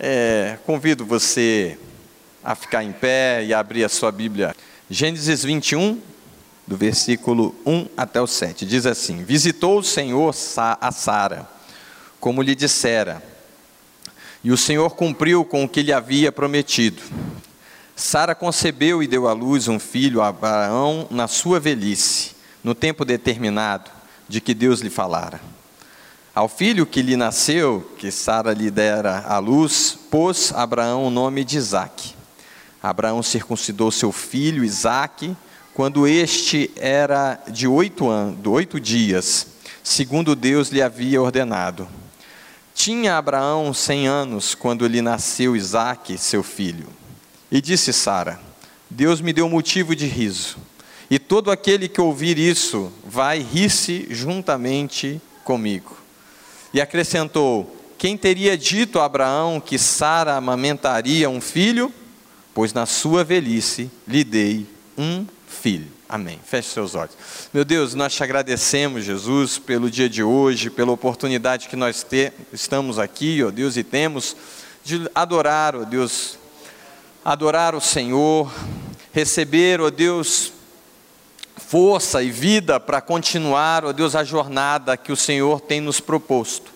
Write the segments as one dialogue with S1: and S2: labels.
S1: É, convido você a ficar em pé e abrir a sua Bíblia. Gênesis 21, do versículo 1 até o 7. Diz assim: Visitou o Senhor a Sara, como lhe dissera, e o Senhor cumpriu com o que lhe havia prometido. Sara concebeu e deu à luz um filho Abraão na sua velhice, no tempo determinado de que Deus lhe falara. Ao filho que lhe nasceu, que Sara lhe dera à luz, pôs Abraão o nome de Isaque. Abraão circuncidou seu filho Isaque quando este era de oito anos, de oito dias, segundo Deus lhe havia ordenado. Tinha Abraão cem anos quando lhe nasceu Isaque, seu filho. E disse Sara: Deus me deu motivo de riso, e todo aquele que ouvir isso vai rir-se juntamente comigo. E acrescentou: Quem teria dito a Abraão que Sara amamentaria um filho? Pois na sua velhice lhe dei um filho. Amém. Feche seus olhos. Meu Deus, nós te agradecemos, Jesus, pelo dia de hoje, pela oportunidade que nós te, estamos aqui, ó Deus, e temos de adorar, ó Deus, adorar o Senhor, receber, ó Deus, força e vida para continuar, ó Deus, a jornada que o Senhor tem nos proposto.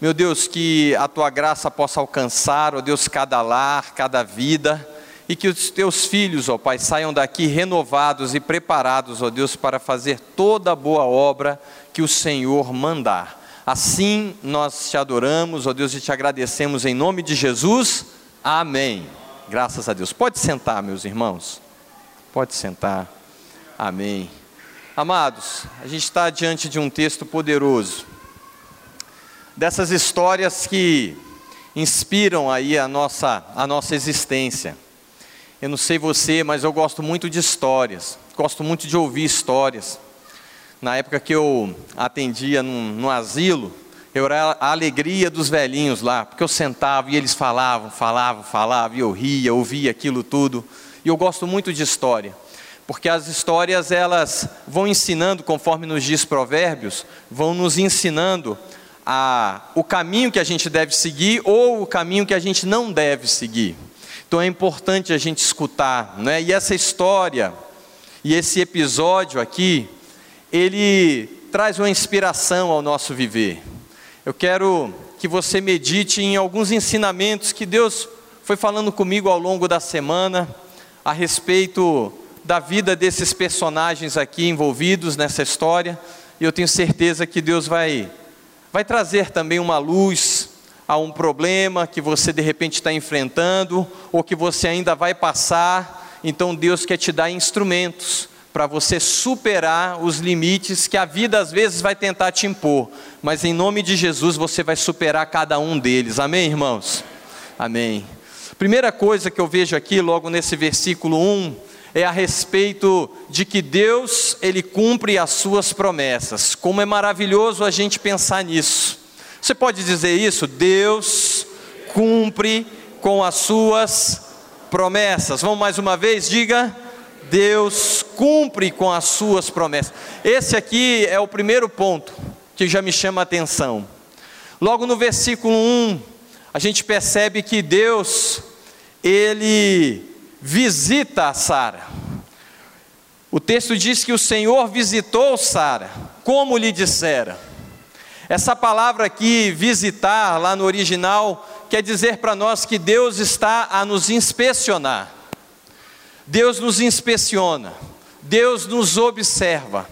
S1: Meu Deus, que a tua graça possa alcançar, ó Deus, cada lar, cada vida, e que os teus filhos, ó Pai, saiam daqui renovados e preparados, ó Deus, para fazer toda a boa obra que o Senhor mandar. Assim nós te adoramos, ó Deus, e te agradecemos em nome de Jesus. Amém. Graças a Deus. Pode sentar, meus irmãos. Pode sentar. Amém. Amados, a gente está diante de um texto poderoso, dessas histórias que inspiram aí a nossa, a nossa existência. Eu não sei você, mas eu gosto muito de histórias, gosto muito de ouvir histórias. Na época que eu atendia no, no asilo, eu era a alegria dos velhinhos lá, porque eu sentava e eles falavam, falavam, falavam, e eu ria, ouvia aquilo tudo. E eu gosto muito de história, porque as histórias elas vão ensinando, conforme nos diz Provérbios, vão nos ensinando a, o caminho que a gente deve seguir ou o caminho que a gente não deve seguir. Então é importante a gente escutar, né? E essa história e esse episódio aqui, ele traz uma inspiração ao nosso viver. Eu quero que você medite em alguns ensinamentos que Deus foi falando comigo ao longo da semana a respeito da vida desses personagens aqui envolvidos nessa história, e eu tenho certeza que Deus vai vai trazer também uma luz a um problema que você de repente está enfrentando ou que você ainda vai passar. Então Deus quer te dar instrumentos para você superar os limites que a vida às vezes vai tentar te impor, mas em nome de Jesus você vai superar cada um deles. Amém, irmãos? Amém. Primeira coisa que eu vejo aqui, logo nesse versículo 1, é a respeito de que Deus, Ele cumpre as suas promessas. Como é maravilhoso a gente pensar nisso. Você pode dizer isso? Deus cumpre com as suas promessas. Vamos mais uma vez, diga. Deus cumpre com as suas promessas. Esse aqui é o primeiro ponto que já me chama a atenção. Logo no versículo 1, a gente percebe que Deus, ele visita a Sara. O texto diz que o Senhor visitou Sara, como lhe dissera. Essa palavra aqui, visitar, lá no original, quer dizer para nós que Deus está a nos inspecionar. Deus nos inspeciona, Deus nos observa.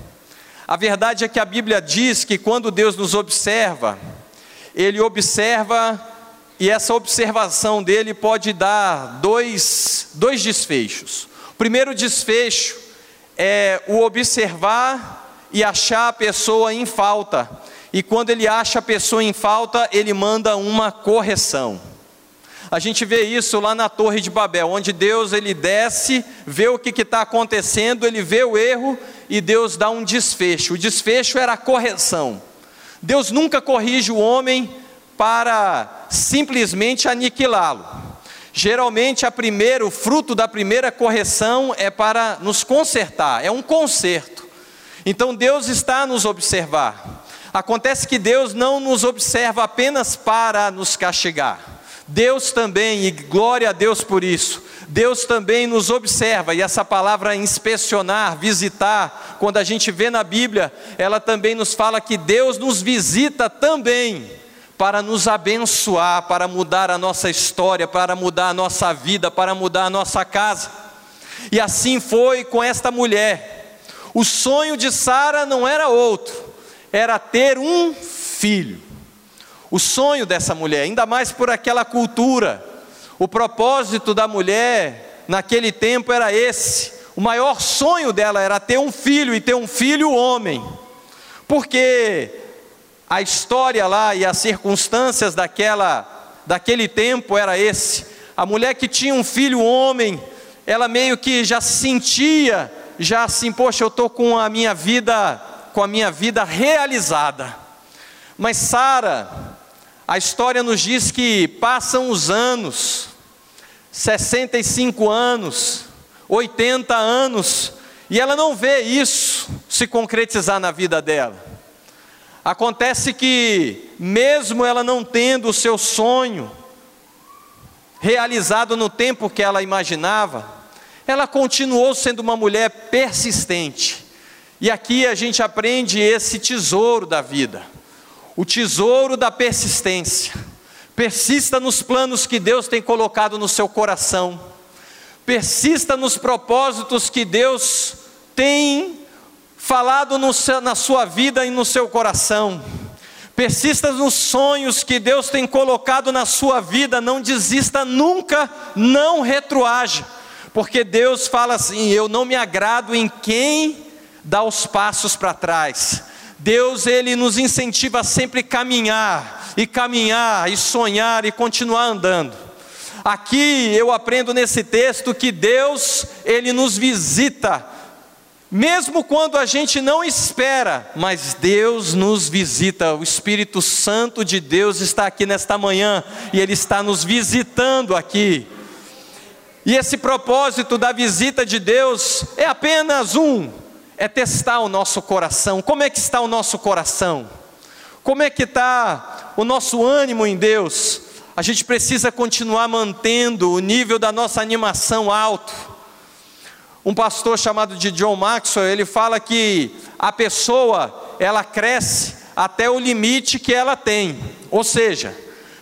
S1: A verdade é que a Bíblia diz que quando Deus nos observa, Ele observa e essa observação dele pode dar dois, dois desfechos. O primeiro desfecho é o observar e achar a pessoa em falta, e quando ele acha a pessoa em falta, ele manda uma correção. A gente vê isso lá na Torre de Babel, onde Deus ele desce, vê o que está acontecendo, ele vê o erro e Deus dá um desfecho. O desfecho era a correção. Deus nunca corrige o homem para simplesmente aniquilá-lo. Geralmente a primeira, o fruto da primeira correção é para nos consertar, é um conserto. Então Deus está a nos observar. Acontece que Deus não nos observa apenas para nos castigar. Deus também, e glória a Deus por isso, Deus também nos observa, e essa palavra inspecionar, visitar, quando a gente vê na Bíblia, ela também nos fala que Deus nos visita também, para nos abençoar, para mudar a nossa história, para mudar a nossa vida, para mudar a nossa casa. E assim foi com esta mulher. O sonho de Sara não era outro, era ter um filho. O sonho dessa mulher, ainda mais por aquela cultura, o propósito da mulher naquele tempo era esse. O maior sonho dela era ter um filho e ter um filho homem. Porque a história lá e as circunstâncias daquela daquele tempo era esse. A mulher que tinha um filho homem, ela meio que já sentia, já assim, poxa, eu tô com a minha vida, com a minha vida realizada. Mas Sara, a história nos diz que passam os anos, 65 anos, 80 anos, e ela não vê isso se concretizar na vida dela. Acontece que, mesmo ela não tendo o seu sonho realizado no tempo que ela imaginava, ela continuou sendo uma mulher persistente. E aqui a gente aprende esse tesouro da vida, o tesouro da persistência. Persista nos planos que Deus tem colocado no seu coração, persista nos propósitos que Deus tem falado no, na sua vida e no seu coração. Persista nos sonhos que Deus tem colocado na sua vida, não desista nunca, não retroaja, porque Deus fala assim: eu não me agrado em quem dá os passos para trás. Deus ele nos incentiva a sempre caminhar e caminhar e sonhar e continuar andando. Aqui eu aprendo nesse texto que Deus ele nos visita mesmo quando a gente não espera, mas Deus nos visita, o Espírito Santo de Deus está aqui nesta manhã e Ele está nos visitando aqui. E esse propósito da visita de Deus é apenas um: é testar o nosso coração. Como é que está o nosso coração? Como é que está o nosso ânimo em Deus? A gente precisa continuar mantendo o nível da nossa animação alto um pastor chamado de John Maxwell, ele fala que a pessoa, ela cresce até o limite que ela tem. Ou seja,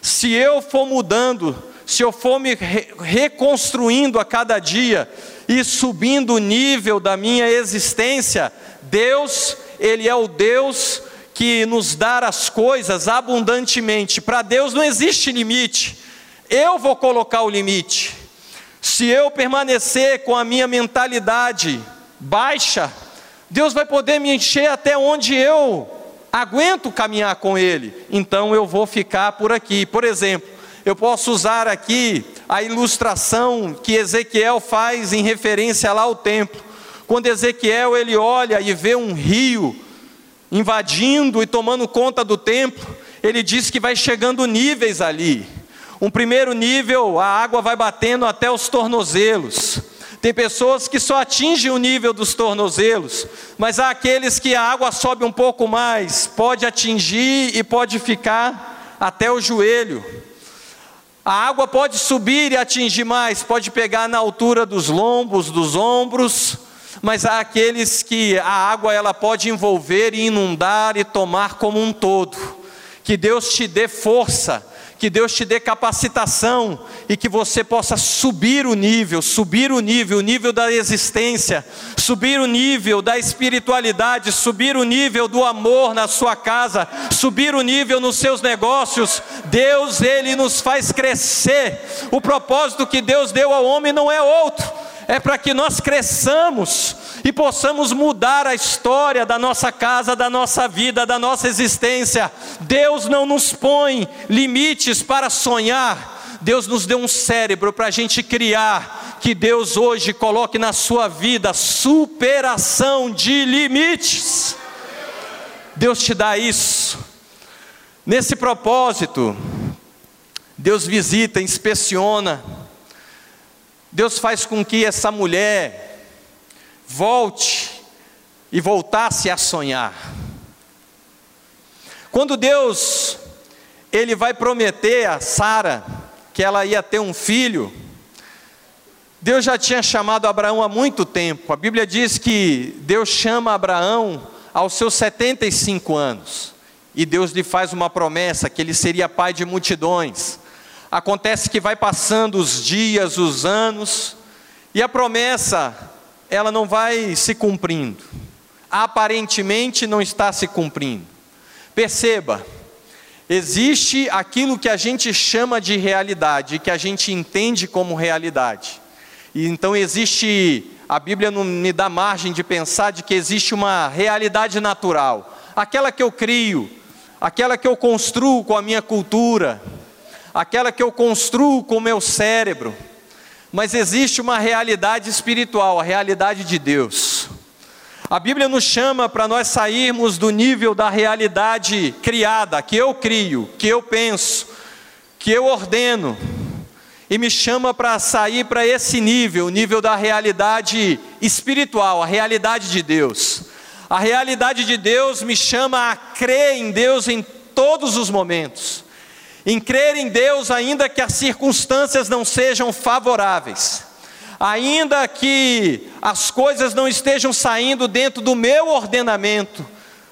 S1: se eu for mudando, se eu for me re reconstruindo a cada dia e subindo o nível da minha existência, Deus, ele é o Deus que nos dá as coisas abundantemente. Para Deus não existe limite. Eu vou colocar o limite. Se eu permanecer com a minha mentalidade baixa, Deus vai poder me encher até onde eu aguento caminhar com Ele. Então eu vou ficar por aqui. Por exemplo, eu posso usar aqui a ilustração que Ezequiel faz em referência lá ao templo. Quando Ezequiel ele olha e vê um rio invadindo e tomando conta do templo, ele diz que vai chegando níveis ali. Um primeiro nível, a água vai batendo até os tornozelos. Tem pessoas que só atingem o nível dos tornozelos, mas há aqueles que a água sobe um pouco mais, pode atingir e pode ficar até o joelho. A água pode subir e atingir mais, pode pegar na altura dos lombos, dos ombros, mas há aqueles que a água ela pode envolver e inundar e tomar como um todo. Que Deus te dê força que Deus te dê capacitação e que você possa subir o nível, subir o nível, o nível da existência, subir o nível da espiritualidade, subir o nível do amor na sua casa, subir o nível nos seus negócios. Deus, Ele nos faz crescer. O propósito que Deus deu ao homem não é outro é para que nós cresçamos e possamos mudar a história da nossa casa, da nossa vida, da nossa existência. Deus não nos põe limites para sonhar, Deus nos deu um cérebro para a gente criar. Que Deus hoje coloque na sua vida superação de limites. Deus te dá isso. Nesse propósito, Deus visita, inspeciona, Deus faz com que essa mulher volte e voltasse a sonhar. Quando Deus ele vai prometer a Sara que ela ia ter um filho, Deus já tinha chamado Abraão há muito tempo. A Bíblia diz que Deus chama Abraão aos seus 75 anos. E Deus lhe faz uma promessa que ele seria pai de multidões. Acontece que vai passando os dias, os anos, e a promessa, ela não vai se cumprindo. Aparentemente não está se cumprindo. Perceba, existe aquilo que a gente chama de realidade, que a gente entende como realidade. E então existe, a Bíblia não me dá margem de pensar de que existe uma realidade natural, aquela que eu crio, aquela que eu construo com a minha cultura, aquela que eu construo com o meu cérebro. Mas existe uma realidade espiritual, a realidade de Deus. A Bíblia nos chama para nós sairmos do nível da realidade criada, que eu crio, que eu penso, que eu ordeno e me chama para sair para esse nível, o nível da realidade espiritual, a realidade de Deus. A realidade de Deus me chama a crer em Deus em todos os momentos, em crer em Deus ainda que as circunstâncias não sejam favoráveis, ainda que as coisas não estejam saindo dentro do meu ordenamento,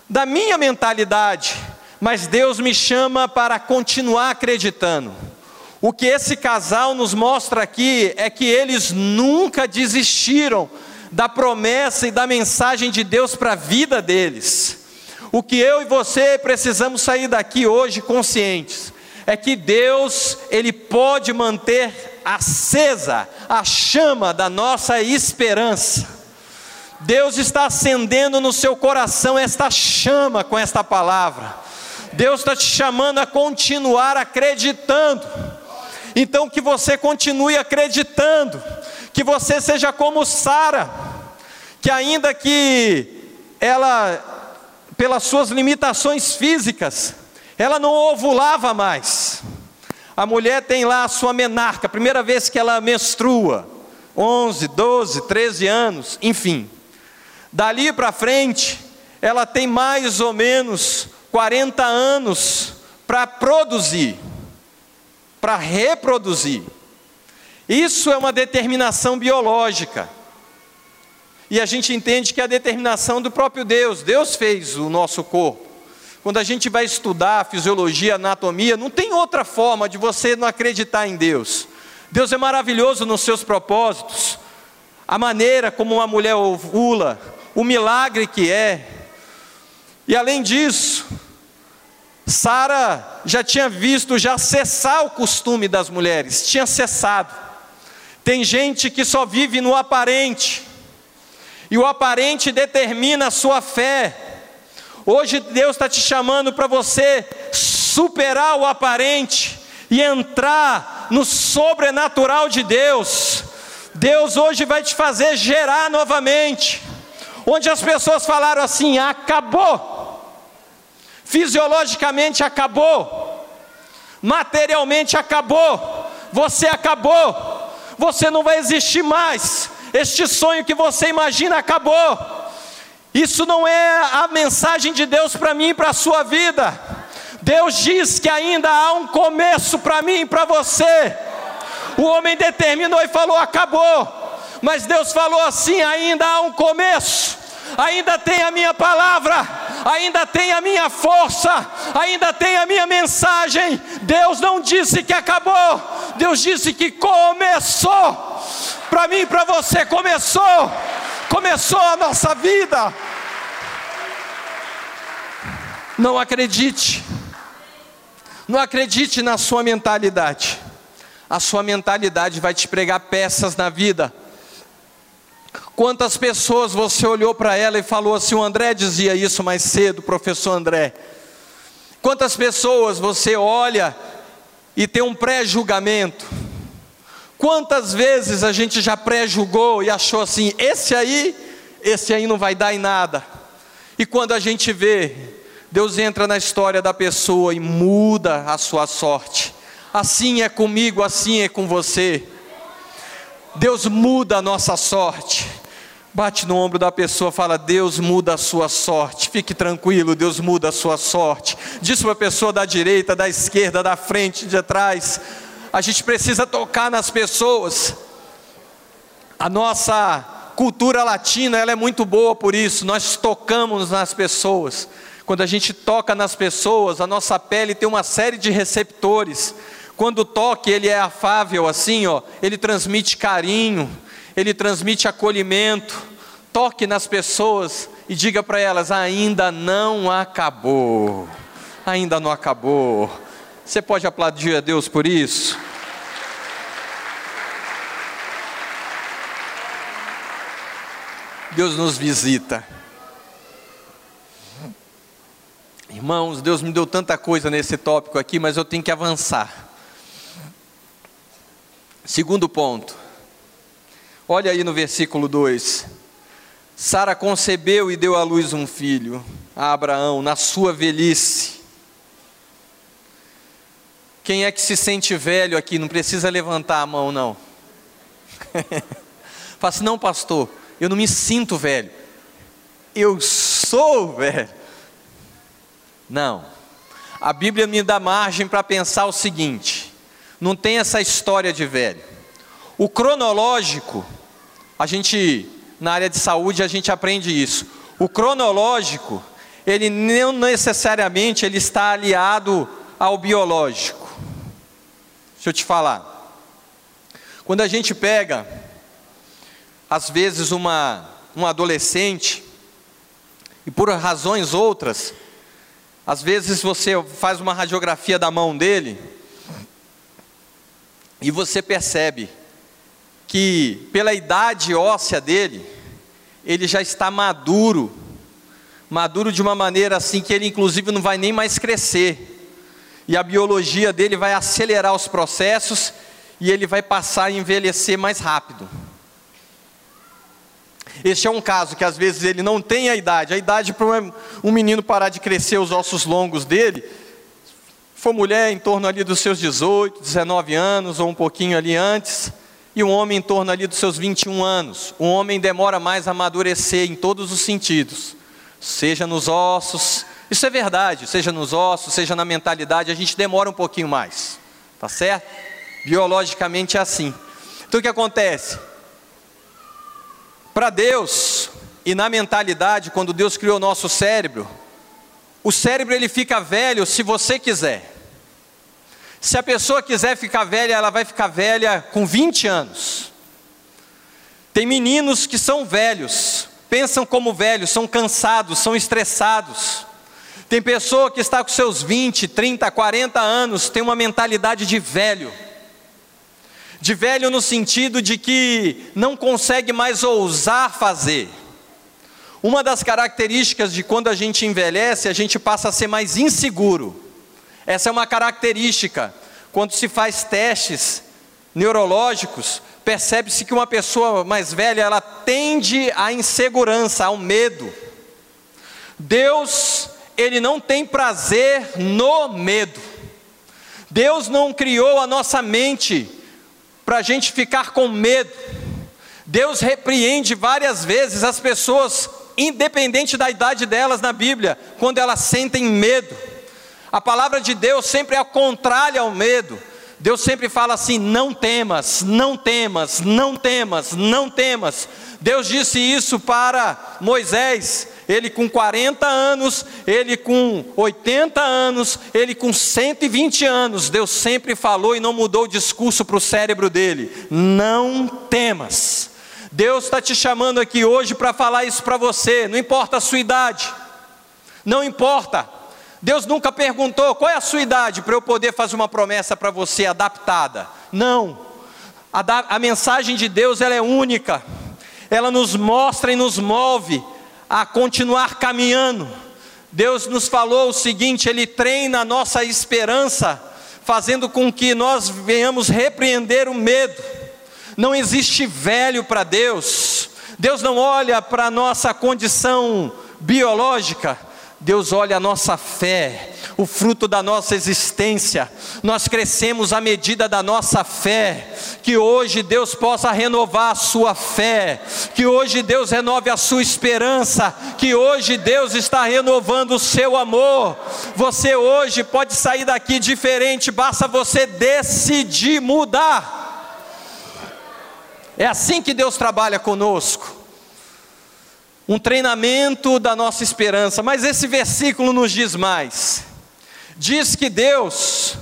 S1: da minha mentalidade, mas Deus me chama para continuar acreditando. O que esse casal nos mostra aqui é que eles nunca desistiram da promessa e da mensagem de Deus para a vida deles. O que eu e você precisamos sair daqui hoje conscientes é que Deus, ele pode manter acesa a chama da nossa esperança. Deus está acendendo no seu coração esta chama com esta palavra. Deus está te chamando a continuar acreditando então que você continue acreditando, que você seja como Sara, que ainda que ela, pelas suas limitações físicas, ela não ovulava mais. A mulher tem lá a sua menarca, primeira vez que ela menstrua, 11, 12, 13 anos, enfim. Dali para frente, ela tem mais ou menos 40 anos para produzir para reproduzir. Isso é uma determinação biológica. E a gente entende que é a determinação do próprio Deus. Deus fez o nosso corpo. Quando a gente vai estudar fisiologia, anatomia, não tem outra forma de você não acreditar em Deus. Deus é maravilhoso nos seus propósitos. A maneira como uma mulher ovula, o milagre que é. E além disso, Sara já tinha visto já cessar o costume das mulheres, tinha cessado. Tem gente que só vive no aparente, e o aparente determina a sua fé. Hoje Deus está te chamando para você superar o aparente e entrar no sobrenatural de Deus. Deus hoje vai te fazer gerar novamente, onde as pessoas falaram assim: acabou. Fisiologicamente acabou, materialmente acabou, você acabou, você não vai existir mais, este sonho que você imagina acabou. Isso não é a mensagem de Deus para mim e para a sua vida. Deus diz que ainda há um começo para mim e para você. O homem determinou e falou: acabou. Mas Deus falou assim: ainda há um começo, ainda tem a minha palavra, ainda tem a minha força, ainda tem a minha mensagem. Deus não disse que acabou, Deus disse que começou. Para mim e para você começou, começou a nossa vida. Não acredite, não acredite na sua mentalidade. A sua mentalidade vai te pregar peças na vida Quantas pessoas você olhou para ela e falou assim: o André dizia isso mais cedo, professor André. Quantas pessoas você olha e tem um pré-julgamento? Quantas vezes a gente já pré-julgou e achou assim: esse aí, esse aí não vai dar em nada. E quando a gente vê, Deus entra na história da pessoa e muda a sua sorte. Assim é comigo, assim é com você. Deus muda a nossa sorte. Bate no ombro da pessoa, fala: Deus muda a sua sorte. Fique tranquilo, Deus muda a sua sorte. Diz para a pessoa da direita, da esquerda, da frente, de trás: a gente precisa tocar nas pessoas. A nossa cultura latina, ela é muito boa por isso. Nós tocamos nas pessoas. Quando a gente toca nas pessoas, a nossa pele tem uma série de receptores. Quando toque ele é afável assim, ó, ele transmite carinho, ele transmite acolhimento. Toque nas pessoas e diga para elas: ainda não acabou. Ainda não acabou. Você pode aplaudir a Deus por isso? Deus nos visita. Irmãos, Deus me deu tanta coisa nesse tópico aqui, mas eu tenho que avançar. Segundo ponto. Olha aí no versículo 2. Sara concebeu e deu à luz um filho a Abraão na sua velhice. Quem é que se sente velho aqui? Não precisa levantar a mão, não. Fala assim, não, pastor, eu não me sinto velho. Eu sou velho. Não. A Bíblia me dá margem para pensar o seguinte: não tem essa história de velho. O cronológico, a gente, na área de saúde, a gente aprende isso. O cronológico, ele não necessariamente ele está aliado ao biológico. Deixa eu te falar. Quando a gente pega, às vezes, uma, um adolescente, e por razões outras, às vezes você faz uma radiografia da mão dele, e você percebe que pela idade óssea dele, ele já está maduro, maduro de uma maneira assim que ele inclusive não vai nem mais crescer. E a biologia dele vai acelerar os processos e ele vai passar a envelhecer mais rápido. Este é um caso que às vezes ele não tem a idade, a idade para um menino parar de crescer os ossos longos dele, for mulher em torno ali dos seus 18, 19 anos ou um pouquinho ali antes, e um homem em torno ali dos seus 21 anos. O homem demora mais a amadurecer em todos os sentidos, seja nos ossos, isso é verdade, seja nos ossos, seja na mentalidade, a gente demora um pouquinho mais, tá certo? Biologicamente é assim. Então o que acontece? Para Deus e na mentalidade, quando Deus criou o nosso cérebro, o cérebro ele fica velho se você quiser. Se a pessoa quiser ficar velha, ela vai ficar velha com 20 anos. Tem meninos que são velhos, pensam como velhos, são cansados, são estressados. Tem pessoa que está com seus 20, 30, 40 anos, tem uma mentalidade de velho. De velho no sentido de que não consegue mais ousar fazer. Uma das características de quando a gente envelhece, a gente passa a ser mais inseguro. Essa é uma característica. Quando se faz testes neurológicos, percebe-se que uma pessoa mais velha, ela tende à insegurança, ao medo. Deus, ele não tem prazer no medo. Deus não criou a nossa mente para a gente ficar com medo. Deus repreende várias vezes as pessoas, independente da idade delas na Bíblia, quando elas sentem medo. A palavra de Deus sempre é contrária ao medo. Deus sempre fala assim: não temas, não temas, não temas, não temas. Deus disse isso para Moisés, ele com 40 anos, ele com 80 anos, ele com 120 anos. Deus sempre falou e não mudou o discurso para o cérebro dele: não temas. Deus está te chamando aqui hoje para falar isso para você, não importa a sua idade, não importa. Deus nunca perguntou qual é a sua idade para eu poder fazer uma promessa para você adaptada. Não. A, a, mensagem de Deus ela é única. Ela nos mostra e nos move a continuar caminhando. Deus nos falou o seguinte: Ele treina a nossa esperança, fazendo com que nós venhamos repreender o medo. Não existe velho para Deus. Deus não olha para a nossa condição biológica, Deus olha a nossa fé. O fruto da nossa existência. Nós crescemos à medida da nossa fé. Que hoje Deus possa renovar a sua fé, que hoje Deus renove a sua esperança, que hoje Deus está renovando o seu amor. Você hoje pode sair daqui diferente, basta você decidir mudar. É assim que Deus trabalha conosco um treinamento da nossa esperança, mas esse versículo nos diz mais. Diz que Deus,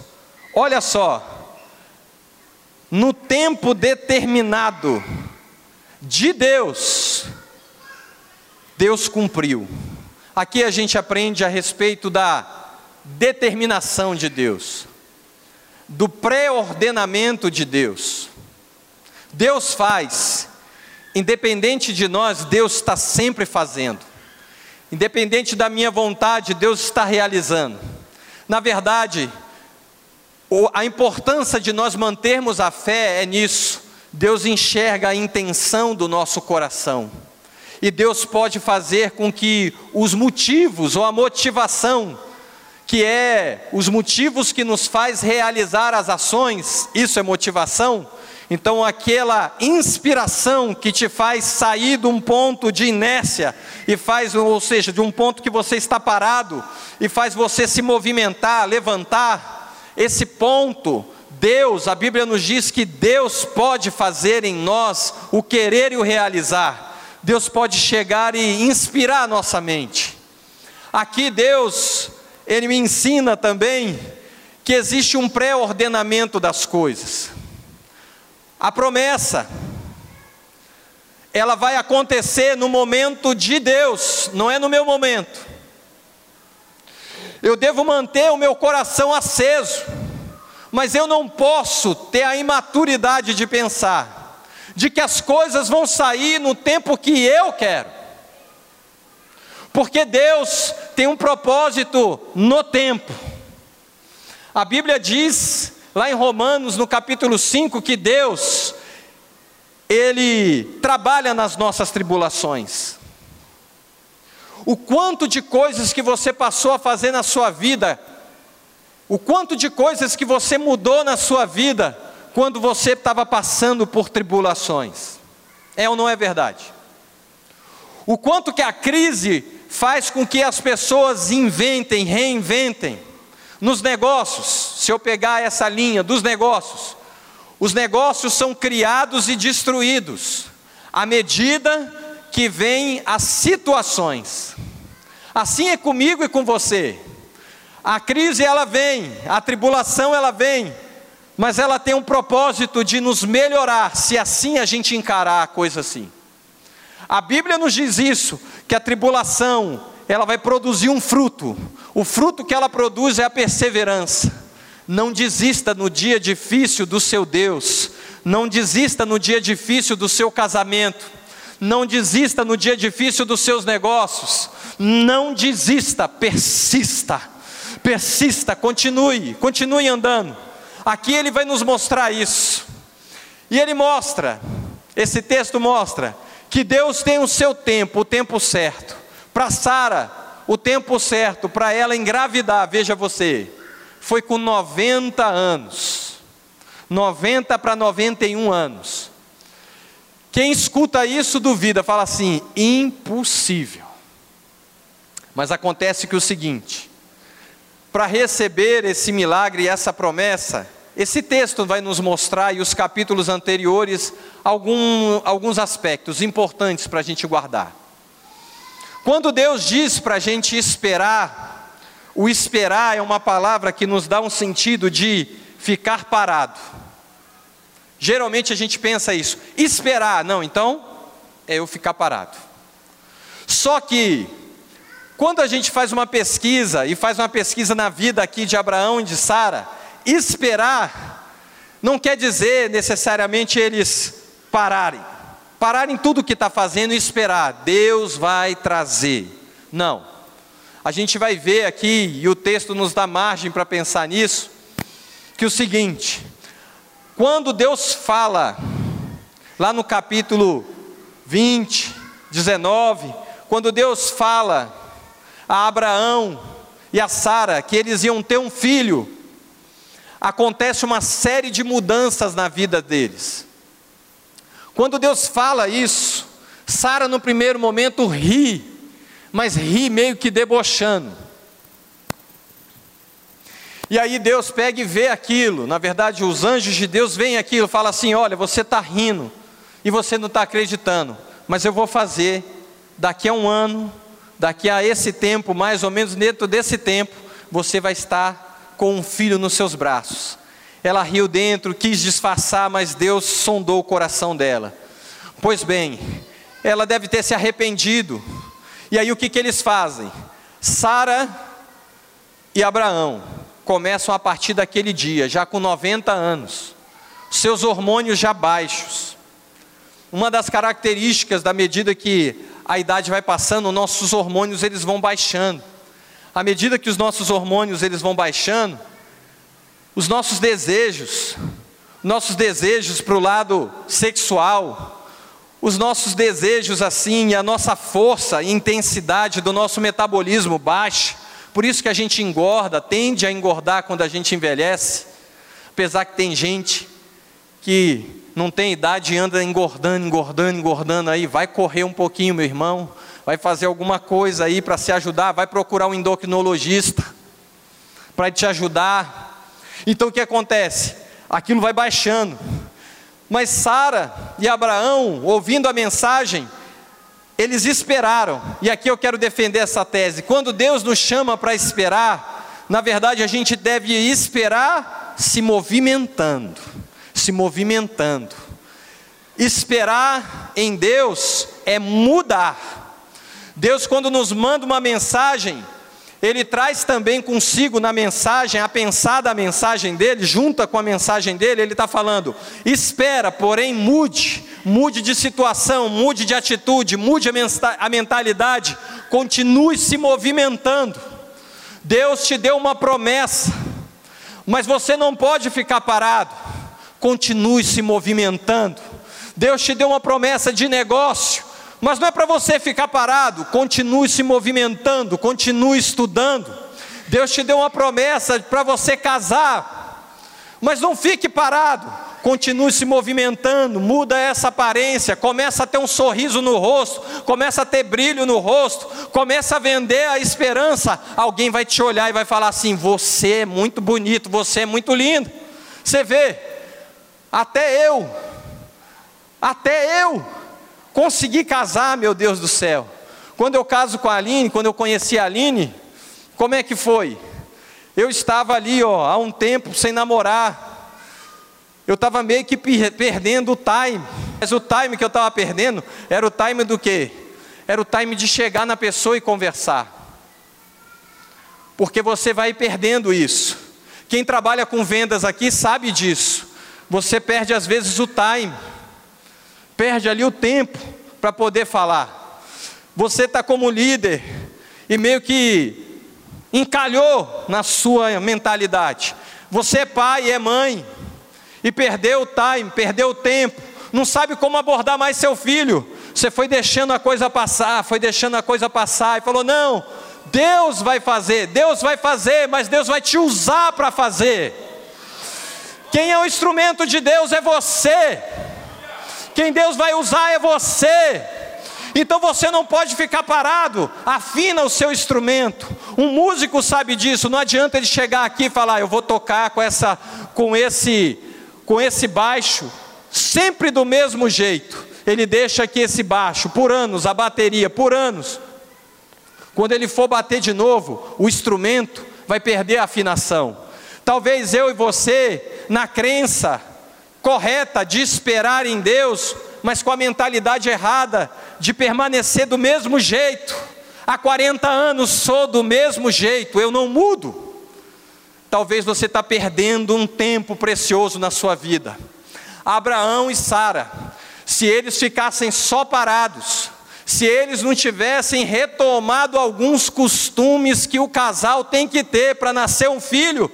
S1: olha só, no tempo determinado de Deus, Deus cumpriu. Aqui a gente aprende a respeito da determinação de Deus, do pré-ordenamento de Deus. Deus faz Independente de nós, Deus está sempre fazendo. Independente da minha vontade, Deus está realizando. Na verdade, a importância de nós mantermos a fé é nisso. Deus enxerga a intenção do nosso coração. E Deus pode fazer com que os motivos ou a motivação, que é os motivos que nos faz realizar as ações, isso é motivação, então, aquela inspiração que te faz sair de um ponto de inércia e faz, ou seja, de um ponto que você está parado e faz você se movimentar, levantar, esse ponto, Deus, a Bíblia nos diz que Deus pode fazer em nós o querer e o realizar. Deus pode chegar e inspirar a nossa mente. Aqui Deus, Ele me ensina também que existe um pré-ordenamento das coisas. A promessa, ela vai acontecer no momento de Deus, não é no meu momento. Eu devo manter o meu coração aceso, mas eu não posso ter a imaturidade de pensar de que as coisas vão sair no tempo que eu quero. Porque Deus tem um propósito no tempo. A Bíblia diz lá em Romanos, no capítulo 5, que Deus, Ele trabalha nas nossas tribulações. O quanto de coisas que você passou a fazer na sua vida, o quanto de coisas que você mudou na sua vida, quando você estava passando por tribulações. É ou não é verdade? O quanto que a crise faz com que as pessoas inventem, reinventem nos negócios, se eu pegar essa linha dos negócios, os negócios são criados e destruídos à medida que vêm as situações. Assim é comigo e com você. A crise ela vem, a tribulação ela vem, mas ela tem um propósito de nos melhorar, se assim a gente encarar a coisa assim. A Bíblia nos diz isso, que a tribulação, ela vai produzir um fruto. O fruto que ela produz é a perseverança. Não desista no dia difícil do seu Deus. Não desista no dia difícil do seu casamento. Não desista no dia difícil dos seus negócios. Não desista, persista. Persista, continue, continue andando. Aqui ele vai nos mostrar isso. E ele mostra, esse texto mostra, que Deus tem o seu tempo, o tempo certo. Para Sara, o tempo certo para ela engravidar, veja você, foi com 90 anos. 90 para 91 anos. Quem escuta isso duvida, fala assim: impossível. Mas acontece que o seguinte: para receber esse milagre e essa promessa, esse texto vai nos mostrar, e os capítulos anteriores, algum, alguns aspectos importantes para a gente guardar. Quando Deus diz para a gente esperar, o esperar é uma palavra que nos dá um sentido de ficar parado. Geralmente a gente pensa isso, esperar, não, então é eu ficar parado. Só que, quando a gente faz uma pesquisa, e faz uma pesquisa na vida aqui de Abraão e de Sara, esperar não quer dizer necessariamente eles pararem parar em tudo que está fazendo e esperar, Deus vai trazer. Não. A gente vai ver aqui, e o texto nos dá margem para pensar nisso, que o seguinte: quando Deus fala, lá no capítulo 20, 19, quando Deus fala a Abraão, e a Sara que eles iam ter um filho, acontece uma série de mudanças na vida deles. Quando Deus fala isso, Sara no primeiro momento ri, mas ri meio que debochando. E aí Deus pega e vê aquilo. Na verdade, os anjos de Deus veem aquilo, fala assim: "Olha, você está rindo e você não está acreditando, mas eu vou fazer daqui a um ano, daqui a esse tempo, mais ou menos dentro desse tempo, você vai estar com um filho nos seus braços." Ela riu dentro, quis disfarçar, mas Deus sondou o coração dela. Pois bem, ela deve ter se arrependido. E aí o que, que eles fazem? Sara e Abraão começam a partir daquele dia, já com 90 anos, seus hormônios já baixos. Uma das características da medida que a idade vai passando, nossos hormônios eles vão baixando. À medida que os nossos hormônios eles vão baixando, os nossos desejos, nossos desejos para o lado sexual, os nossos desejos assim, a nossa força e intensidade do nosso metabolismo baixa. Por isso que a gente engorda, tende a engordar quando a gente envelhece. Apesar que tem gente que não tem idade e anda engordando, engordando, engordando aí, vai correr um pouquinho, meu irmão, vai fazer alguma coisa aí para se ajudar, vai procurar um endocrinologista para te ajudar. Então o que acontece? Aquilo vai baixando. Mas Sara e Abraão, ouvindo a mensagem, eles esperaram. E aqui eu quero defender essa tese. Quando Deus nos chama para esperar, na verdade a gente deve esperar se movimentando, se movimentando. Esperar em Deus é mudar. Deus quando nos manda uma mensagem, ele traz também consigo na mensagem, a pensar da mensagem dele, junta com a mensagem dele, ele está falando: espera, porém mude, mude de situação, mude de atitude, mude a mentalidade, continue se movimentando. Deus te deu uma promessa, mas você não pode ficar parado, continue se movimentando. Deus te deu uma promessa de negócio, mas não é para você ficar parado, continue se movimentando, continue estudando. Deus te deu uma promessa para você casar, mas não fique parado, continue se movimentando, muda essa aparência, começa a ter um sorriso no rosto, começa a ter brilho no rosto, começa a vender a esperança. Alguém vai te olhar e vai falar assim: você é muito bonito, você é muito lindo. Você vê, até eu, até eu Consegui casar, meu Deus do céu. Quando eu caso com a Aline, quando eu conheci a Aline, como é que foi? Eu estava ali, ó, há um tempo sem namorar. Eu estava meio que perdendo o time. Mas o time que eu estava perdendo era o time do quê? Era o time de chegar na pessoa e conversar. Porque você vai perdendo isso. Quem trabalha com vendas aqui sabe disso. Você perde às vezes o time perde ali o tempo para poder falar. Você está como líder e meio que encalhou na sua mentalidade. Você é pai é mãe e perdeu o time, perdeu o tempo, não sabe como abordar mais seu filho. Você foi deixando a coisa passar, foi deixando a coisa passar e falou: não, Deus vai fazer, Deus vai fazer, mas Deus vai te usar para fazer. Quem é o instrumento de Deus é você. Quem Deus vai usar é você. Então você não pode ficar parado, afina o seu instrumento. Um músico sabe disso, não adianta ele chegar aqui e falar, eu vou tocar com essa com esse com esse baixo sempre do mesmo jeito. Ele deixa aqui esse baixo por anos, a bateria por anos. Quando ele for bater de novo, o instrumento vai perder a afinação. Talvez eu e você, na crença correta de esperar em Deus, mas com a mentalidade errada de permanecer do mesmo jeito. Há 40 anos sou do mesmo jeito, eu não mudo. Talvez você está perdendo um tempo precioso na sua vida. Abraão e Sara, se eles ficassem só parados, se eles não tivessem retomado alguns costumes que o casal tem que ter para nascer um filho,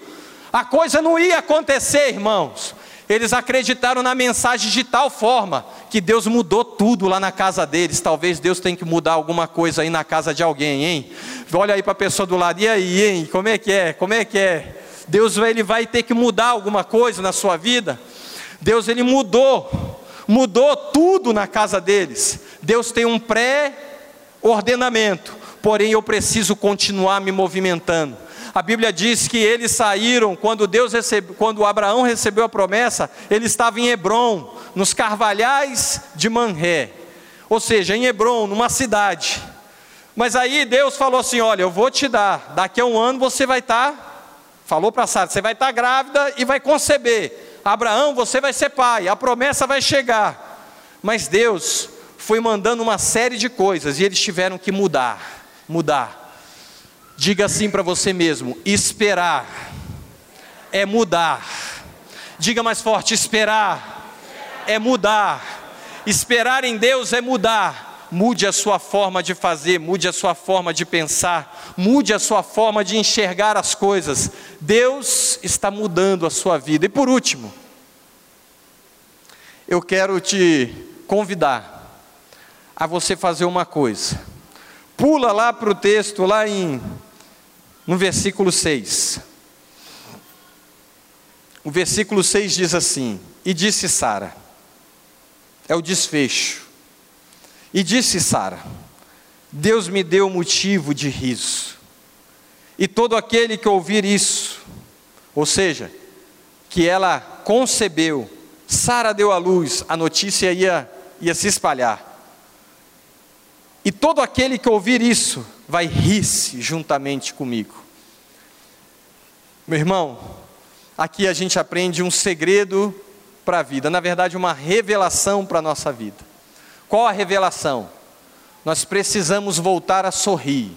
S1: a coisa não ia acontecer, irmãos. Eles acreditaram na mensagem de tal forma que Deus mudou tudo lá na casa deles. Talvez Deus tenha que mudar alguma coisa aí na casa de alguém, hein? Olha aí para a pessoa do lado, e aí, hein? Como é que é? Como é que é? Deus ele vai ter que mudar alguma coisa na sua vida. Deus ele mudou, mudou tudo na casa deles. Deus tem um pré-ordenamento, porém eu preciso continuar me movimentando. A Bíblia diz que eles saíram quando Deus recebe, quando Abraão recebeu a promessa, ele estava em Hebron, nos carvalhais de Manré. Ou seja, em Hebron, numa cidade. Mas aí Deus falou assim: "Olha, eu vou te dar, daqui a um ano você vai estar tá, falou para Sara, você vai estar tá grávida e vai conceber. Abraão, você vai ser pai, a promessa vai chegar. Mas Deus foi mandando uma série de coisas e eles tiveram que mudar, mudar. Diga assim para você mesmo: esperar é mudar. Diga mais forte: esperar é mudar. Esperar em Deus é mudar. Mude a sua forma de fazer, mude a sua forma de pensar, mude a sua forma de enxergar as coisas. Deus está mudando a sua vida. E por último, eu quero te convidar a você fazer uma coisa. Pula lá para o texto, lá em no versículo 6. O versículo 6 diz assim: E disse Sara, é o desfecho. E disse Sara: Deus me deu motivo de riso. E todo aquele que ouvir isso, ou seja, que ela concebeu, Sara deu à luz, a notícia ia, ia se espalhar. E todo aquele que ouvir isso vai rir-se juntamente comigo. Meu irmão, aqui a gente aprende um segredo para a vida, na verdade, uma revelação para a nossa vida. Qual a revelação? Nós precisamos voltar a sorrir.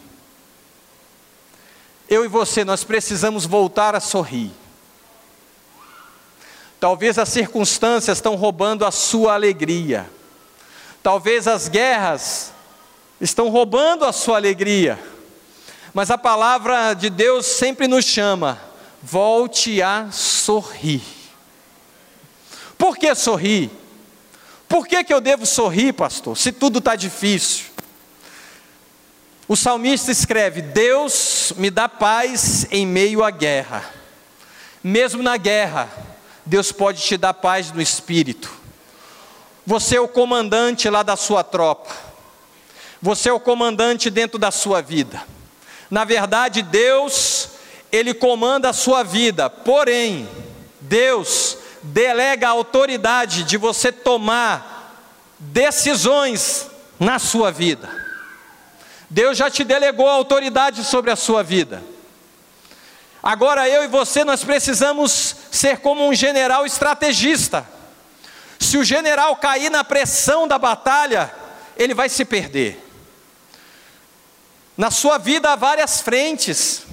S1: Eu e você, nós precisamos voltar a sorrir. Talvez as circunstâncias estão roubando a sua alegria. Talvez as guerras estão roubando a sua alegria. Mas a palavra de Deus sempre nos chama: volte a sorrir. Por que sorrir? Por que, que eu devo sorrir, pastor, se tudo está difícil? O salmista escreve: Deus me dá paz em meio à guerra. Mesmo na guerra, Deus pode te dar paz no espírito. Você é o comandante lá da sua tropa. Você é o comandante dentro da sua vida. Na verdade, Deus, Ele comanda a sua vida, porém, Deus delega a autoridade de você tomar decisões na sua vida. Deus já te delegou a autoridade sobre a sua vida. Agora eu e você nós precisamos ser como um general estrategista. Se o general cair na pressão da batalha, ele vai se perder. Na sua vida há várias frentes.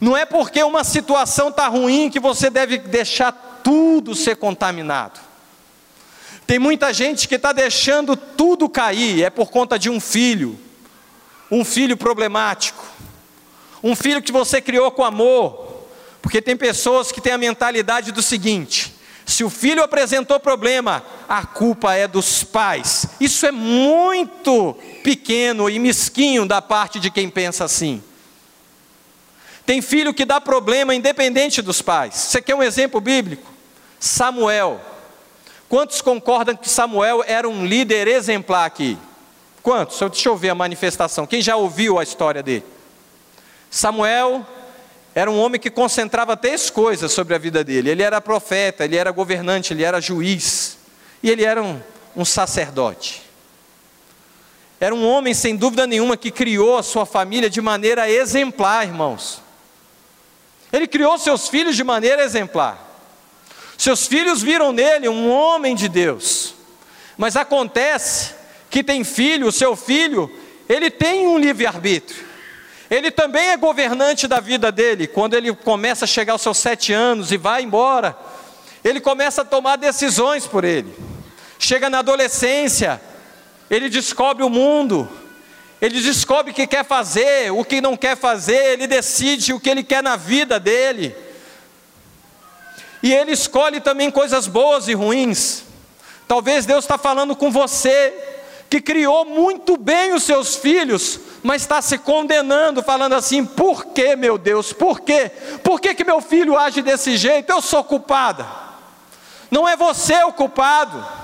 S1: Não é porque uma situação está ruim que você deve deixar tudo ser contaminado. Tem muita gente que está deixando tudo cair, é por conta de um filho, um filho problemático, um filho que você criou com amor, porque tem pessoas que têm a mentalidade do seguinte: se o filho apresentou problema, a culpa é dos pais. Isso é muito pequeno e mesquinho da parte de quem pensa assim. Tem filho que dá problema independente dos pais. Você quer um exemplo bíblico? Samuel. Quantos concordam que Samuel era um líder exemplar aqui? Quantos? Deixa eu ver a manifestação. Quem já ouviu a história dele? Samuel era um homem que concentrava três coisas sobre a vida dele. Ele era profeta, ele era governante, ele era juiz e ele era um, um sacerdote. Era um homem, sem dúvida nenhuma, que criou a sua família de maneira exemplar, irmãos. Ele criou seus filhos de maneira exemplar. Seus filhos viram nele um homem de Deus. Mas acontece que tem filho, o seu filho, ele tem um livre-arbítrio. Ele também é governante da vida dele. Quando ele começa a chegar aos seus sete anos e vai embora, ele começa a tomar decisões por ele. Chega na adolescência, ele descobre o mundo, ele descobre o que quer fazer, o que não quer fazer, ele decide o que ele quer na vida dele. E Ele escolhe também coisas boas e ruins. Talvez Deus está falando com você, que criou muito bem os seus filhos, mas está se condenando, falando assim: por que, meu Deus, por quê? Por que, que meu filho age desse jeito? Eu sou culpada. Não é você o culpado.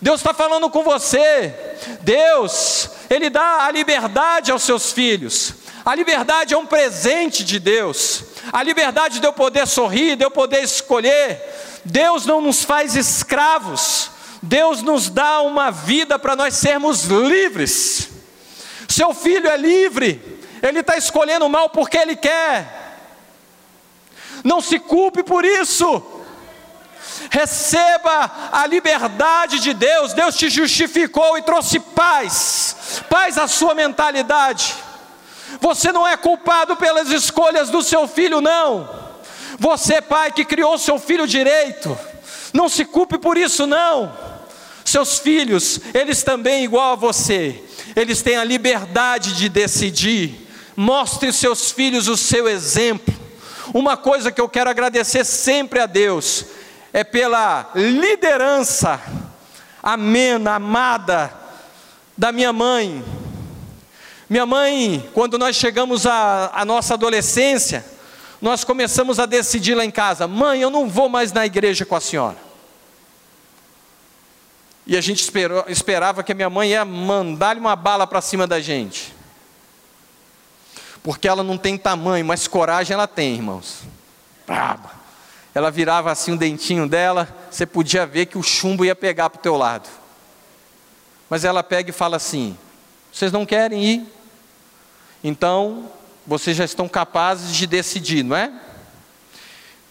S1: Deus está falando com você. Deus, Ele dá a liberdade aos seus filhos. A liberdade é um presente de Deus. A liberdade de eu poder sorrir, de eu poder escolher. Deus não nos faz escravos. Deus nos dá uma vida para nós sermos livres. Seu filho é livre, ele está escolhendo o mal porque ele quer. Não se culpe por isso. Receba a liberdade de Deus. Deus te justificou e trouxe paz, paz à sua mentalidade. Você não é culpado pelas escolhas do seu filho, não. Você, pai, que criou seu filho direito, não se culpe por isso, não. Seus filhos, eles também, igual a você, eles têm a liberdade de decidir. Mostre seus filhos o seu exemplo. Uma coisa que eu quero agradecer sempre a Deus é pela liderança amena, amada da minha mãe. Minha mãe, quando nós chegamos à, nossa adolescência, nós começamos a decidir lá em casa: mãe, eu não vou mais na igreja com a senhora. E a gente esperou, esperava que a minha mãe ia mandar-lhe uma bala para cima da gente. Porque ela não tem tamanho, mas coragem ela tem, irmãos. Braba. Ela virava assim o dentinho dela, você podia ver que o chumbo ia pegar para o teu lado. Mas ela pega e fala assim: vocês não querem ir? Então, vocês já estão capazes de decidir, não é?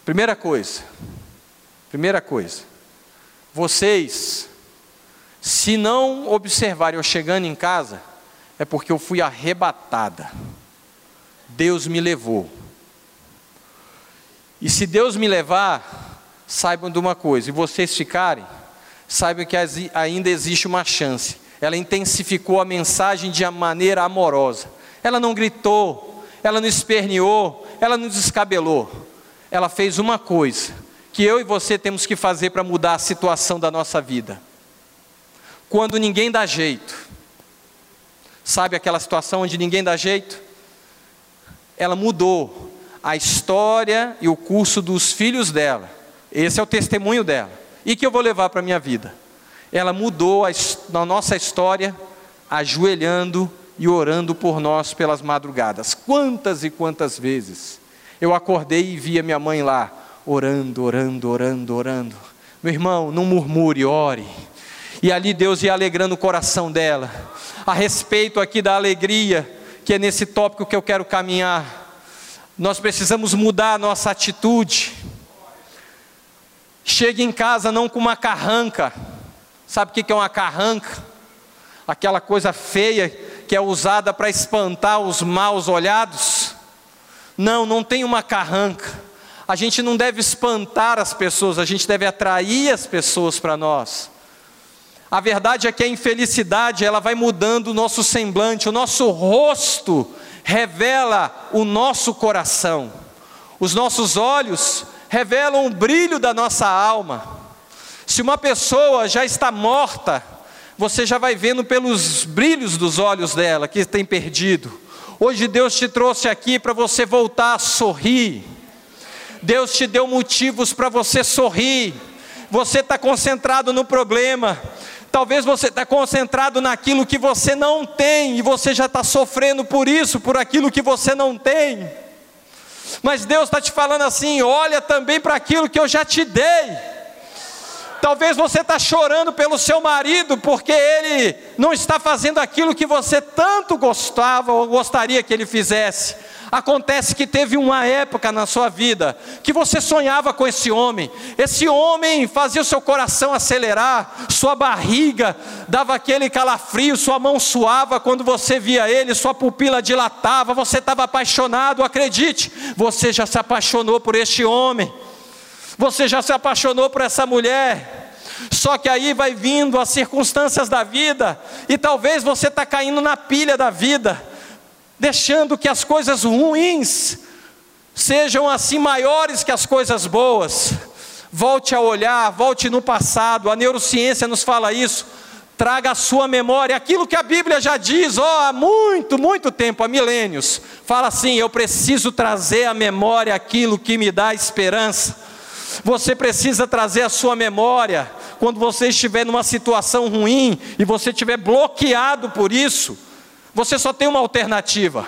S1: Primeira coisa, primeira coisa, vocês se não observarem eu chegando em casa, é porque eu fui arrebatada. Deus me levou. E se Deus me levar, saibam de uma coisa, e vocês ficarem, saibam que ainda existe uma chance. Ela intensificou a mensagem de maneira amorosa. Ela não gritou, ela não esperneou, ela não descabelou. Ela fez uma coisa que eu e você temos que fazer para mudar a situação da nossa vida quando ninguém dá jeito. Sabe aquela situação onde ninguém dá jeito? Ela mudou a história e o curso dos filhos dela. Esse é o testemunho dela. E que eu vou levar para a minha vida. Ela mudou a, a nossa história ajoelhando e orando por nós pelas madrugadas. Quantas e quantas vezes eu acordei e via minha mãe lá, orando, orando, orando, orando. Meu irmão, não murmure, ore. E ali Deus ia alegrando o coração dela. A respeito aqui da alegria, que é nesse tópico que eu quero caminhar, nós precisamos mudar a nossa atitude. Chegue em casa não com uma carranca. Sabe o que é uma carranca? Aquela coisa feia que é usada para espantar os maus olhados. Não, não tem uma carranca. A gente não deve espantar as pessoas, a gente deve atrair as pessoas para nós. A verdade é que a infelicidade, ela vai mudando o nosso semblante, o nosso rosto revela o nosso coração. Os nossos olhos revelam o brilho da nossa alma. Se uma pessoa já está morta, você já vai vendo pelos brilhos dos olhos dela que tem perdido. Hoje Deus te trouxe aqui para você voltar a sorrir. Deus te deu motivos para você sorrir. Você está concentrado no problema, Talvez você está concentrado naquilo que você não tem e você já está sofrendo por isso, por aquilo que você não tem. Mas Deus está te falando assim: olha também para aquilo que eu já te dei. Talvez você está chorando pelo seu marido porque ele não está fazendo aquilo que você tanto gostava ou gostaria que ele fizesse. Acontece que teve uma época na sua vida que você sonhava com esse homem. Esse homem fazia o seu coração acelerar, sua barriga dava aquele calafrio, sua mão suava quando você via ele, sua pupila dilatava, você estava apaixonado. Acredite, você já se apaixonou por este homem. Você já se apaixonou por essa mulher. Só que aí vai vindo as circunstâncias da vida, e talvez você está caindo na pilha da vida, deixando que as coisas ruins sejam assim maiores que as coisas boas. Volte a olhar, volte no passado, a neurociência nos fala isso. Traga à sua memória aquilo que a Bíblia já diz, ó, oh, há muito, muito tempo, há milênios. Fala assim: eu preciso trazer à memória aquilo que me dá esperança. Você precisa trazer à sua memória quando você estiver numa situação ruim e você estiver bloqueado por isso. Você só tem uma alternativa,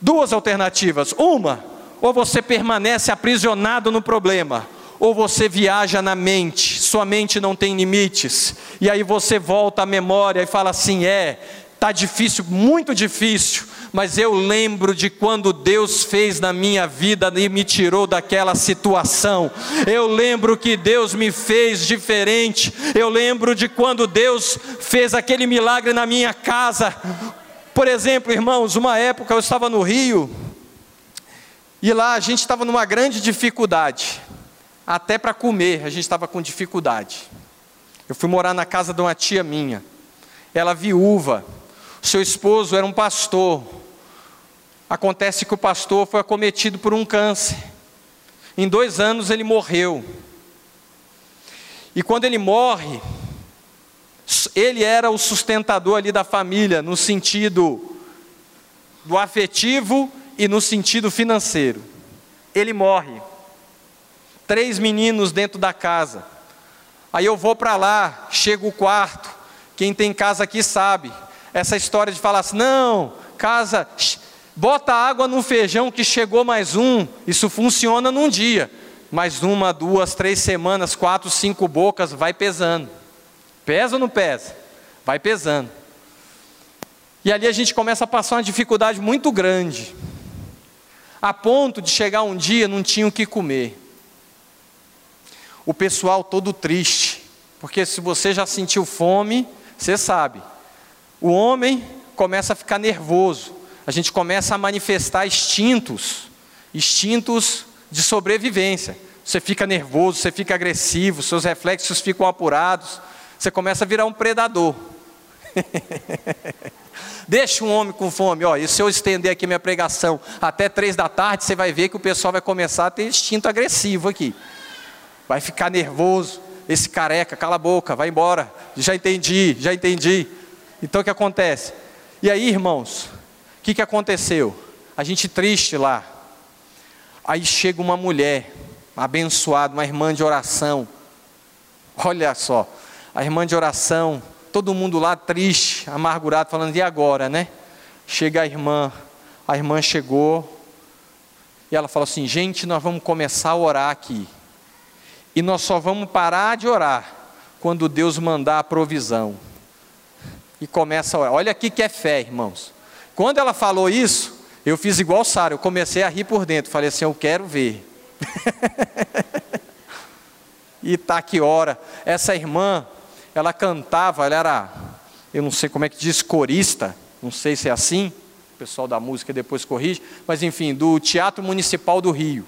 S1: duas alternativas. Uma, ou você permanece aprisionado no problema, ou você viaja na mente, sua mente não tem limites, e aí você volta à memória e fala assim: é, tá difícil, muito difícil, mas eu lembro de quando Deus fez na minha vida e me tirou daquela situação. Eu lembro que Deus me fez diferente. Eu lembro de quando Deus fez aquele milagre na minha casa. Por exemplo, irmãos, uma época eu estava no Rio e lá a gente estava numa grande dificuldade. Até para comer a gente estava com dificuldade. Eu fui morar na casa de uma tia minha. Ela viúva. Seu esposo era um pastor. Acontece que o pastor foi acometido por um câncer. Em dois anos ele morreu. E quando ele morre, ele era o sustentador ali da família, no sentido do afetivo e no sentido financeiro. Ele morre três meninos dentro da casa. Aí eu vou para lá, chego o quarto. Quem tem casa aqui sabe. Essa história de falar assim: não, casa, bota água no feijão que chegou mais um. Isso funciona num dia. Mais uma, duas, três semanas, quatro, cinco bocas, vai pesando. Pesa ou não pesa? Vai pesando. E ali a gente começa a passar uma dificuldade muito grande. A ponto de chegar um dia não tinha o que comer o pessoal todo triste, porque se você já sentiu fome, você sabe. O homem começa a ficar nervoso, a gente começa a manifestar instintos, instintos de sobrevivência. Você fica nervoso, você fica agressivo, seus reflexos ficam apurados, você começa a virar um predador. Deixa um homem com fome, ó, e se eu estender aqui minha pregação até três da tarde, você vai ver que o pessoal vai começar a ter instinto agressivo aqui vai ficar nervoso. Esse careca, cala a boca, vai embora. Já entendi, já entendi. Então o que acontece? E aí, irmãos, o que, que aconteceu? A gente triste lá. Aí chega uma mulher, abençoada, uma irmã de oração. Olha só, a irmã de oração, todo mundo lá triste, amargurado, falando, e agora, né? Chega a irmã, a irmã chegou, e ela fala assim: gente, nós vamos começar a orar aqui. E nós só vamos parar de orar quando Deus mandar a provisão. E começa a orar. Olha aqui que é fé, irmãos. Quando ela falou isso, eu fiz igual Sara, eu comecei a rir por dentro. Falei assim: eu quero ver. e tá que hora. Essa irmã, ela cantava, ela era, eu não sei como é que diz, corista, não sei se é assim, o pessoal da música depois corrige, mas enfim, do Teatro Municipal do Rio.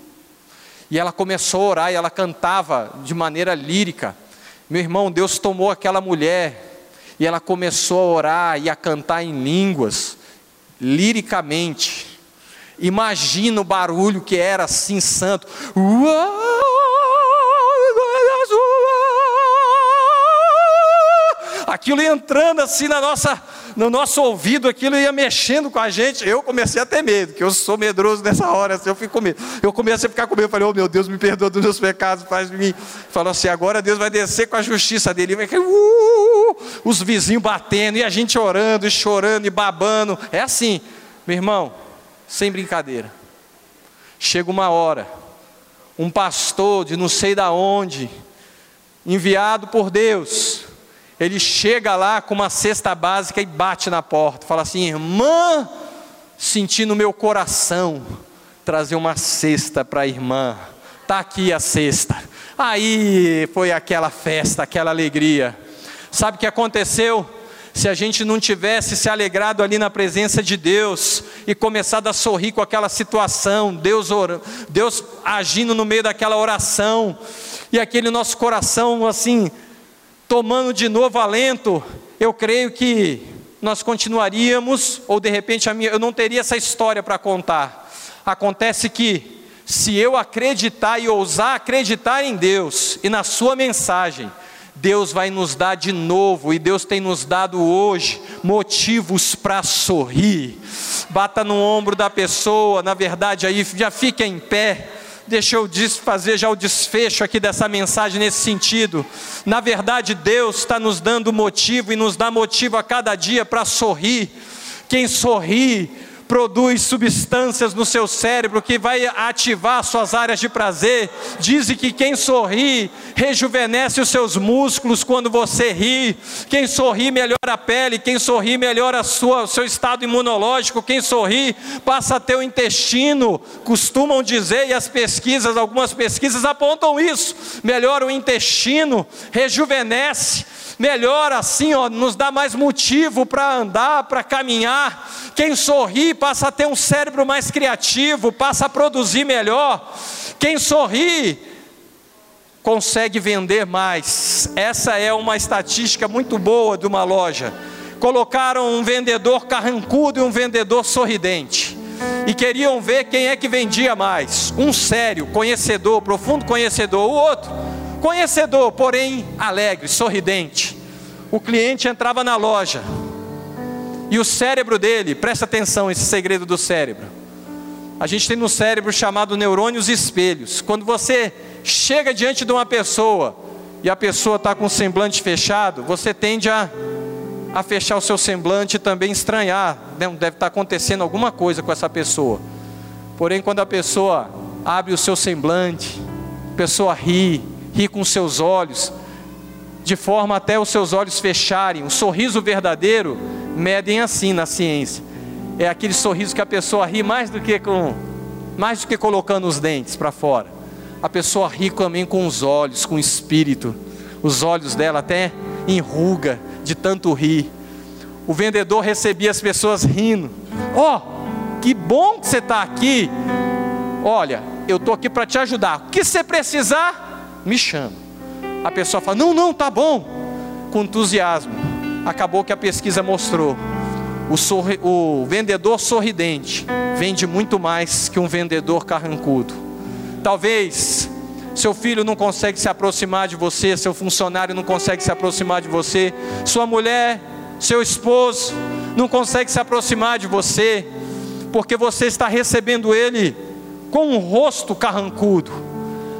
S1: E ela começou a orar e ela cantava de maneira lírica. Meu irmão, Deus tomou aquela mulher e ela começou a orar e a cantar em línguas, liricamente. Imagina o barulho que era assim, santo. Aquilo entrando assim na nossa no nosso ouvido aquilo ia mexendo com a gente. Eu comecei a ter medo, que eu sou medroso nessa hora, assim, eu fico com medo. Eu comecei a ficar com medo, falei, oh meu Deus, me perdoa dos meus pecados, faz de mim. Falou assim, agora Deus vai descer com a justiça dele. Vai, uh, os vizinhos batendo, e a gente orando, e chorando, e babando. É assim, meu irmão, sem brincadeira. Chega uma hora, um pastor de não sei da onde, enviado por Deus, ele chega lá com uma cesta básica e bate na porta, fala assim: irmã, senti no meu coração trazer uma cesta para a irmã, está aqui a cesta. Aí foi aquela festa, aquela alegria. Sabe o que aconteceu? Se a gente não tivesse se alegrado ali na presença de Deus e começado a sorrir com aquela situação, Deus, Deus agindo no meio daquela oração, e aquele nosso coração assim, tomando de novo alento, eu creio que nós continuaríamos, ou de repente minha, eu não teria essa história para contar. Acontece que se eu acreditar e ousar acreditar em Deus e na Sua mensagem, Deus vai nos dar de novo, e Deus tem nos dado hoje motivos para sorrir. Bata no ombro da pessoa, na verdade, aí já fica em pé. Deixa eu fazer já o desfecho aqui dessa mensagem nesse sentido. Na verdade, Deus está nos dando motivo e nos dá motivo a cada dia para sorrir. Quem sorri produz substâncias no seu cérebro que vai ativar suas áreas de prazer. Dizem que quem sorri rejuvenesce os seus músculos quando você ri. Quem sorri melhora a pele, quem sorri melhora o seu estado imunológico. Quem sorri passa a ter o intestino. Costumam dizer, e as pesquisas, algumas pesquisas apontam isso: melhora o intestino, rejuvenesce melhor assim, ó, nos dá mais motivo para andar, para caminhar. Quem sorri passa a ter um cérebro mais criativo, passa a produzir melhor. Quem sorri consegue vender mais. Essa é uma estatística muito boa de uma loja. Colocaram um vendedor carrancudo e um vendedor sorridente. E queriam ver quem é que vendia mais. Um sério, conhecedor, profundo conhecedor. O outro Conhecedor, porém alegre, sorridente. O cliente entrava na loja e o cérebro dele, presta atenção esse segredo do cérebro. A gente tem no cérebro chamado neurônios espelhos. Quando você chega diante de uma pessoa e a pessoa está com o semblante fechado, você tende a, a fechar o seu semblante e também estranhar. Né? Deve estar tá acontecendo alguma coisa com essa pessoa. Porém, quando a pessoa abre o seu semblante, a pessoa ri, ri com seus olhos, de forma até os seus olhos fecharem. O sorriso verdadeiro medem assim na ciência. É aquele sorriso que a pessoa ri mais do que com mais do que colocando os dentes para fora. A pessoa ri também com os olhos, com o espírito. Os olhos dela até enruga de tanto rir. O vendedor recebia as pessoas rindo. Ó, oh, que bom que você está aqui. Olha, eu estou aqui para te ajudar. O que você precisar, me chama. A pessoa fala: não, não, tá bom. Com entusiasmo. Acabou que a pesquisa mostrou. O, sorri, o vendedor sorridente vende muito mais que um vendedor carrancudo. Talvez seu filho não consegue se aproximar de você, seu funcionário não consegue se aproximar de você, sua mulher, seu esposo não consegue se aproximar de você, porque você está recebendo ele com um rosto carrancudo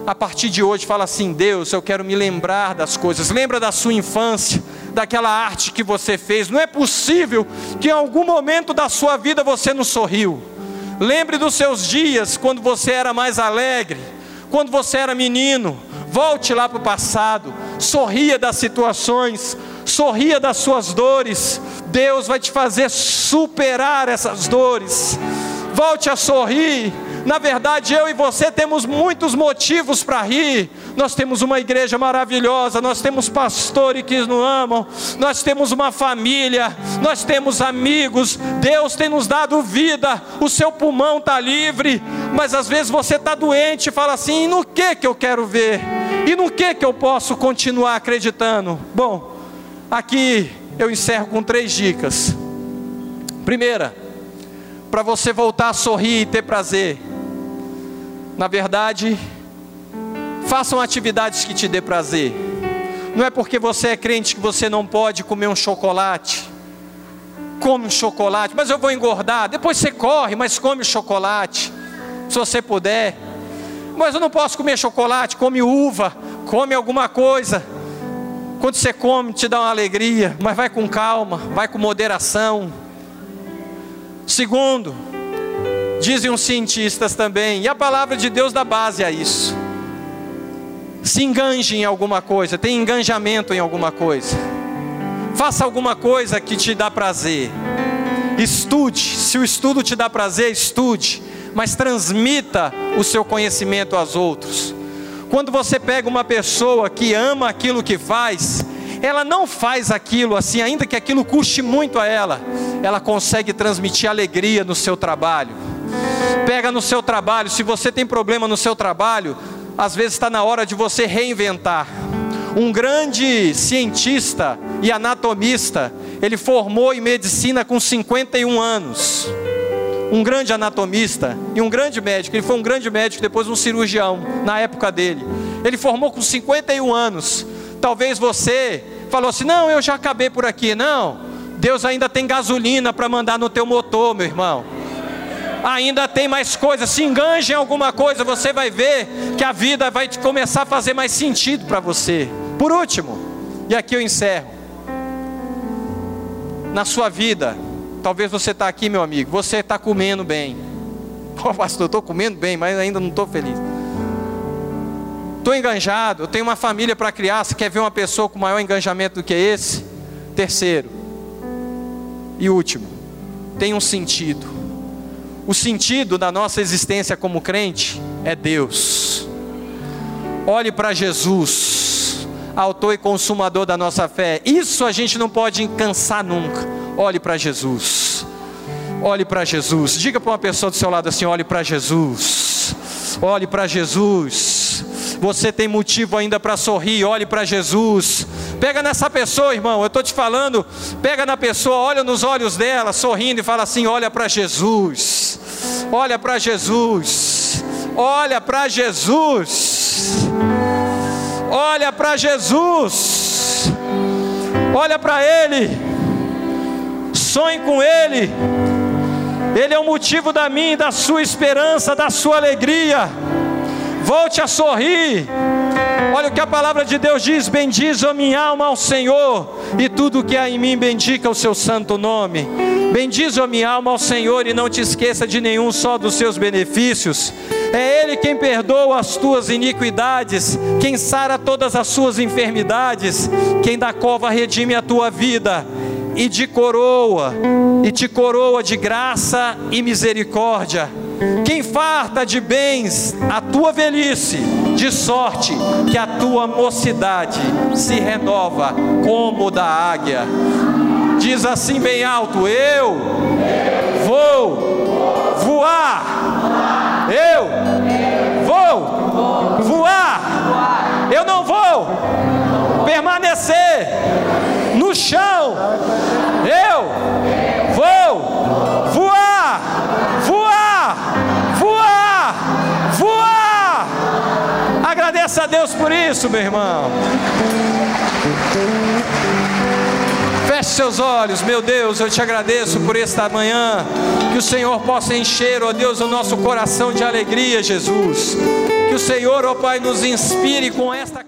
S1: a partir de hoje fala assim: Deus, eu quero me lembrar das coisas. Lembra da sua infância, daquela arte que você fez. Não é possível que em algum momento da sua vida você não sorriu. Lembre dos seus dias quando você era mais alegre, quando você era menino. Volte lá para o passado, sorria das situações, sorria das suas dores. Deus vai te fazer superar essas dores. Volte a sorrir na verdade, eu e você temos muitos motivos para rir. Nós temos uma igreja maravilhosa, nós temos pastores que nos amam, nós temos uma família, nós temos amigos. Deus tem nos dado vida, o seu pulmão está livre, mas às vezes você está doente e fala assim: e no que que eu quero ver? E no que que eu posso continuar acreditando? Bom, aqui eu encerro com três dicas. Primeira, para você voltar a sorrir e ter prazer na verdade, façam atividades que te dê prazer. Não é porque você é crente que você não pode comer um chocolate. Come um chocolate, mas eu vou engordar. Depois você corre, mas come chocolate, se você puder. Mas eu não posso comer chocolate, come uva, come alguma coisa. Quando você come, te dá uma alegria, mas vai com calma, vai com moderação. Segundo, Dizem os cientistas também, e a palavra de Deus dá base a isso. Se enganje em alguma coisa, tem engajamento em alguma coisa. Faça alguma coisa que te dá prazer. Estude, se o estudo te dá prazer, estude, mas transmita o seu conhecimento aos outros. Quando você pega uma pessoa que ama aquilo que faz, ela não faz aquilo assim, ainda que aquilo custe muito a ela, ela consegue transmitir alegria no seu trabalho Pega no seu trabalho, se você tem problema no seu trabalho, às vezes está na hora de você reinventar. Um grande cientista e anatomista, ele formou em medicina com 51 anos. um grande anatomista e um grande médico. Ele foi um grande médico, depois um cirurgião na época dele. Ele formou com 51 anos. Talvez você falou assim: "Não, eu já acabei por aqui". Não. Deus ainda tem gasolina para mandar no teu motor, meu irmão. Ainda tem mais coisas. Se enganje em alguma coisa, você vai ver que a vida vai começar a fazer mais sentido para você. Por último, e aqui eu encerro. Na sua vida, talvez você está aqui, meu amigo, você está comendo bem. Pô, pastor, eu estou comendo bem, mas ainda não estou feliz. Estou enganjado, eu tenho uma família para criar. Você quer ver uma pessoa com maior engajamento do que esse? Terceiro e último, tem um sentido. O sentido da nossa existência como crente é Deus. Olhe para Jesus, autor e consumador da nossa fé. Isso a gente não pode cansar nunca. Olhe para Jesus. Olhe para Jesus. Diga para uma pessoa do seu lado assim: olhe para Jesus. Olhe para Jesus. Você tem motivo ainda para sorrir. Olhe para Jesus. Pega nessa pessoa, irmão. Eu estou te falando. Pega na pessoa, olha nos olhos dela, sorrindo e fala assim: olha para Jesus. Olha para Jesus. Olha para Jesus. Olha para Jesus. Olha para Ele. Sonhe com Ele. Ele é o motivo da minha da sua esperança, da sua alegria. Volte a sorrir. Olha o que a palavra de Deus diz: Bendize a minha alma ao Senhor, e tudo que há em mim bendiga o seu santo nome. Bendize a minha alma ao Senhor, e não te esqueça de nenhum só dos seus benefícios. É Ele quem perdoa as tuas iniquidades, quem sara todas as suas enfermidades, quem da cova redime a tua vida e de coroa, e te coroa de graça e misericórdia. Quem farta de bens a tua velhice, de sorte que a tua mocidade se renova como da águia. Diz assim bem alto: Eu vou voar. Eu vou voar. Eu não vou permanecer no chão. Eu vou voar, voar, voar, voar. Agradeça a Deus por isso, meu irmão. Feche seus olhos, meu Deus, eu te agradeço por esta manhã. Que o Senhor possa encher, ó Deus, o nosso coração de alegria, Jesus. Que o Senhor, ó Pai, nos inspire com esta